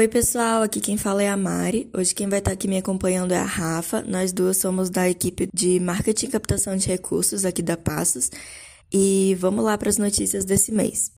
Oi, pessoal, aqui quem fala é a Mari. Hoje quem vai estar aqui me acompanhando é a Rafa. Nós duas somos da equipe de marketing e captação de recursos aqui da Passos. E vamos lá para as notícias desse mês.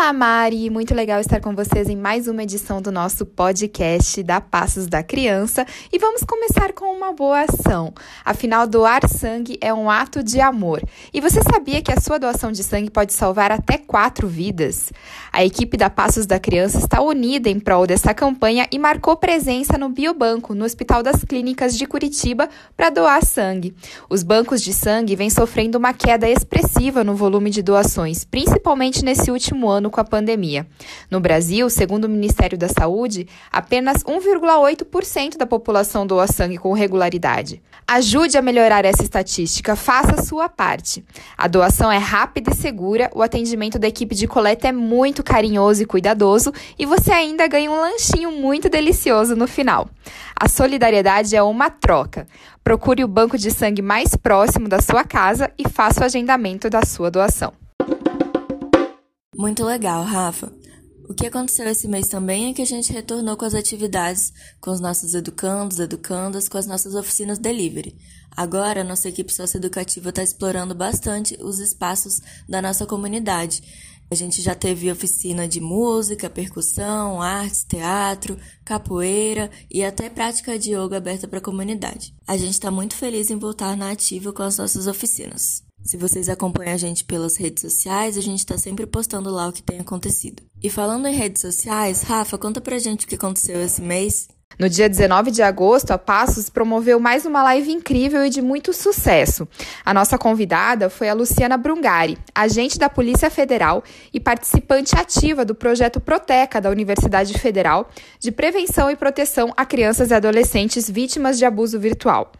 Olá, Mari! Muito legal estar com vocês em mais uma edição do nosso podcast da Passos da Criança e vamos começar com uma boa ação. Afinal, doar sangue é um ato de amor. E você sabia que a sua doação de sangue pode salvar até quatro vidas? A equipe da Passos da Criança está unida em prol dessa campanha e marcou presença no Biobanco, no Hospital das Clínicas de Curitiba, para doar sangue. Os bancos de sangue vêm sofrendo uma queda expressiva no volume de doações, principalmente nesse último ano com a pandemia. No Brasil, segundo o Ministério da Saúde, apenas 1,8% da população doa sangue com regularidade. Ajude a melhorar essa estatística, faça a sua parte. A doação é rápida e segura, o atendimento da equipe de coleta é muito carinhoso e cuidadoso e você ainda ganha um lanchinho muito delicioso no final. A solidariedade é uma troca. Procure o banco de sangue mais próximo da sua casa e faça o agendamento da sua doação. Muito legal, Rafa. O que aconteceu esse mês também é que a gente retornou com as atividades com os nossos educandos, educandas, com as nossas oficinas delivery. Agora, nossa equipe socioeducativa está explorando bastante os espaços da nossa comunidade. A gente já teve oficina de música, percussão, artes, teatro, capoeira e até prática de yoga aberta para a comunidade. A gente está muito feliz em voltar na ativa com as nossas oficinas. Se vocês acompanham a gente pelas redes sociais, a gente está sempre postando lá o que tem acontecido. E falando em redes sociais, Rafa, conta pra gente o que aconteceu esse mês. No dia 19 de agosto, a Passos promoveu mais uma live incrível e de muito sucesso. A nossa convidada foi a Luciana Brungari, agente da Polícia Federal e participante ativa do projeto Proteca da Universidade Federal de prevenção e proteção a crianças e adolescentes vítimas de abuso virtual.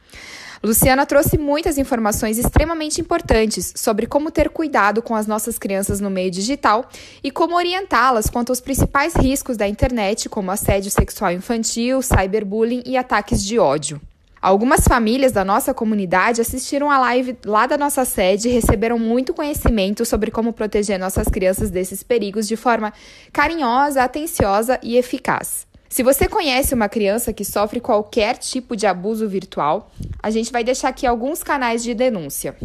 Luciana trouxe muitas informações extremamente importantes sobre como ter cuidado com as nossas crianças no meio digital e como orientá-las quanto aos principais riscos da internet, como assédio sexual infantil, cyberbullying e ataques de ódio. Algumas famílias da nossa comunidade assistiram a live lá da nossa sede e receberam muito conhecimento sobre como proteger nossas crianças desses perigos de forma carinhosa, atenciosa e eficaz. Se você conhece uma criança que sofre qualquer tipo de abuso virtual, a gente vai deixar aqui alguns canais de denúncia.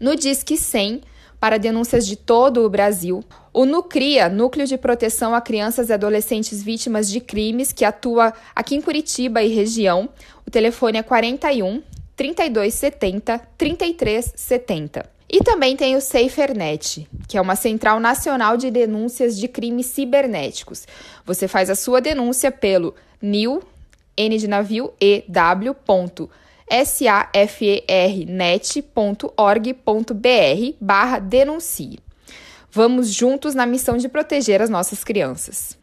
No Disque 100, para denúncias de todo o Brasil, o NUCRIA, Núcleo de Proteção a Crianças e Adolescentes Vítimas de Crimes, que atua aqui em Curitiba e região, o telefone é 41 3270 3370. E também tem o SaferNet, que é uma central nacional de denúncias de crimes cibernéticos. Você faz a sua denúncia pelo NIL, N de navio, EW, safernet.org.br barra denuncie. Vamos juntos na missão de proteger as nossas crianças.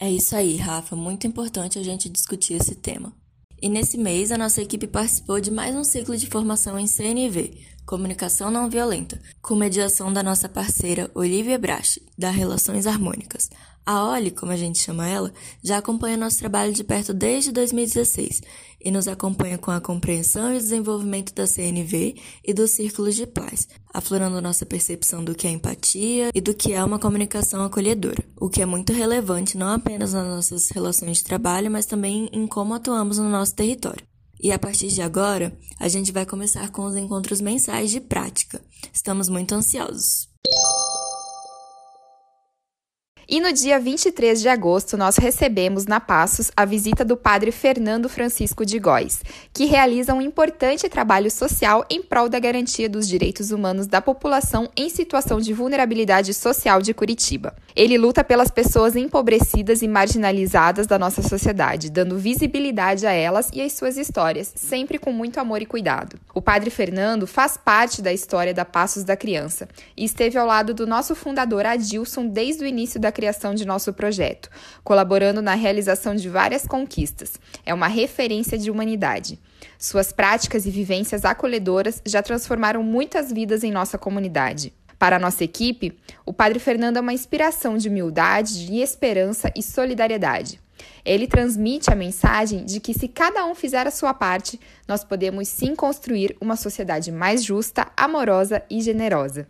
É isso aí, Rafa. Muito importante a gente discutir esse tema. E nesse mês, a nossa equipe participou de mais um ciclo de formação em CNV, Comunicação Não Violenta, com mediação da nossa parceira Olivia Brache, da Relações Harmônicas. A Oli, como a gente chama ela, já acompanha nosso trabalho de perto desde 2016 e nos acompanha com a compreensão e desenvolvimento da CNV e dos círculos de paz, aflorando nossa percepção do que é empatia e do que é uma comunicação acolhedora, o que é muito relevante não apenas nas nossas relações de trabalho, mas também em como atuamos no nosso território. E a partir de agora, a gente vai começar com os encontros mensais de prática. Estamos muito ansiosos. E no dia 23 de agosto, nós recebemos na Passos a visita do padre Fernando Francisco de Góes, que realiza um importante trabalho social em prol da garantia dos direitos humanos da população em situação de vulnerabilidade social de Curitiba. Ele luta pelas pessoas empobrecidas e marginalizadas da nossa sociedade, dando visibilidade a elas e às suas histórias, sempre com muito amor e cuidado. O padre Fernando faz parte da história da Passos da Criança e esteve ao lado do nosso fundador Adilson desde o início da criação de nosso projeto, colaborando na realização de várias conquistas. É uma referência de humanidade. Suas práticas e vivências acolhedoras já transformaram muitas vidas em nossa comunidade. Para nossa equipe, o Padre Fernando é uma inspiração de humildade, de esperança e solidariedade. Ele transmite a mensagem de que, se cada um fizer a sua parte, nós podemos sim construir uma sociedade mais justa, amorosa e generosa.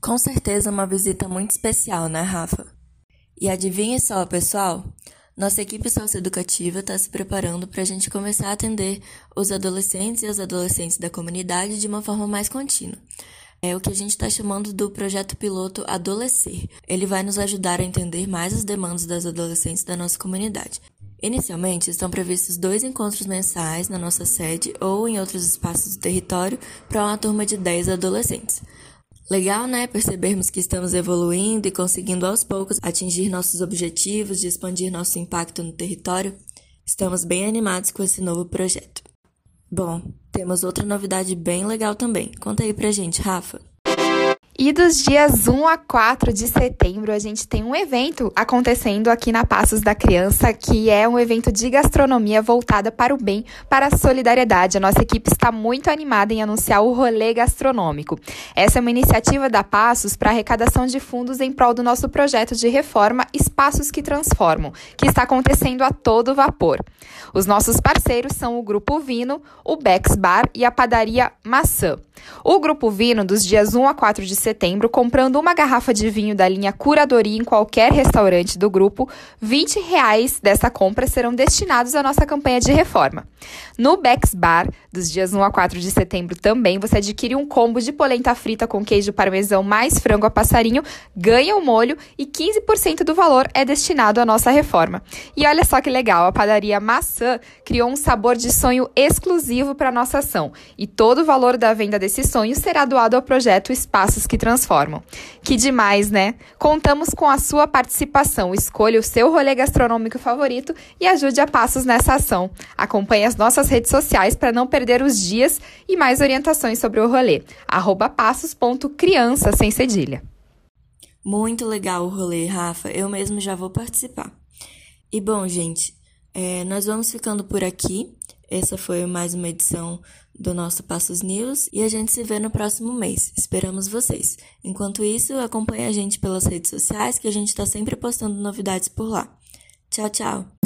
Com certeza, uma visita muito especial, né, Rafa? E adivinhe só, pessoal? Nossa equipe socioeducativa está se preparando para a gente começar a atender os adolescentes e as adolescentes da comunidade de uma forma mais contínua. É o que a gente está chamando do projeto piloto Adolescer. Ele vai nos ajudar a entender mais as demandas das adolescentes da nossa comunidade. Inicialmente, estão previstos dois encontros mensais na nossa sede ou em outros espaços do território para uma turma de 10 adolescentes. Legal, né? Percebermos que estamos evoluindo e conseguindo aos poucos atingir nossos objetivos de expandir nosso impacto no território. Estamos bem animados com esse novo projeto. Bom, temos outra novidade bem legal também. Conta aí pra gente, Rafa. E dos dias 1 a 4 de setembro, a gente tem um evento acontecendo aqui na Passos da Criança, que é um evento de gastronomia voltada para o bem, para a solidariedade. A nossa equipe está muito animada em anunciar o rolê gastronômico. Essa é uma iniciativa da Passos para arrecadação de fundos em prol do nosso projeto de reforma Espaços que Transformam, que está acontecendo a todo vapor. Os nossos parceiros são o Grupo Vino, o Bex Bar e a Padaria Maçã. O Grupo Vino, dos dias 1 a 4 de setembro, comprando uma garrafa de vinho da linha Curadoria em qualquer restaurante do grupo, 20 reais dessa compra serão destinados à nossa campanha de reforma. No Bex Bar, dos dias 1 a 4 de setembro também, você adquire um combo de polenta frita com queijo parmesão mais frango a passarinho, ganha o molho e 15% do valor é destinado à nossa reforma. E olha só que legal, a padaria Maçã criou um sabor de sonho exclusivo para nossa ação e todo o valor da venda desse sonho será doado ao projeto Espaços que Transformam. Que demais, né? Contamos com a sua participação. Escolha o seu rolê gastronômico favorito e ajude a Passos nessa ação. Acompanhe as nossas redes sociais para não perder os dias e mais orientações sobre o rolê. Arroba passos.criança sem cedilha. Muito legal o rolê, Rafa. Eu mesmo já vou participar. E bom, gente, é, nós vamos ficando por aqui. Essa foi mais uma edição do nosso Passos News e a gente se vê no próximo mês. Esperamos vocês. Enquanto isso, acompanhe a gente pelas redes sociais que a gente está sempre postando novidades por lá. Tchau, tchau!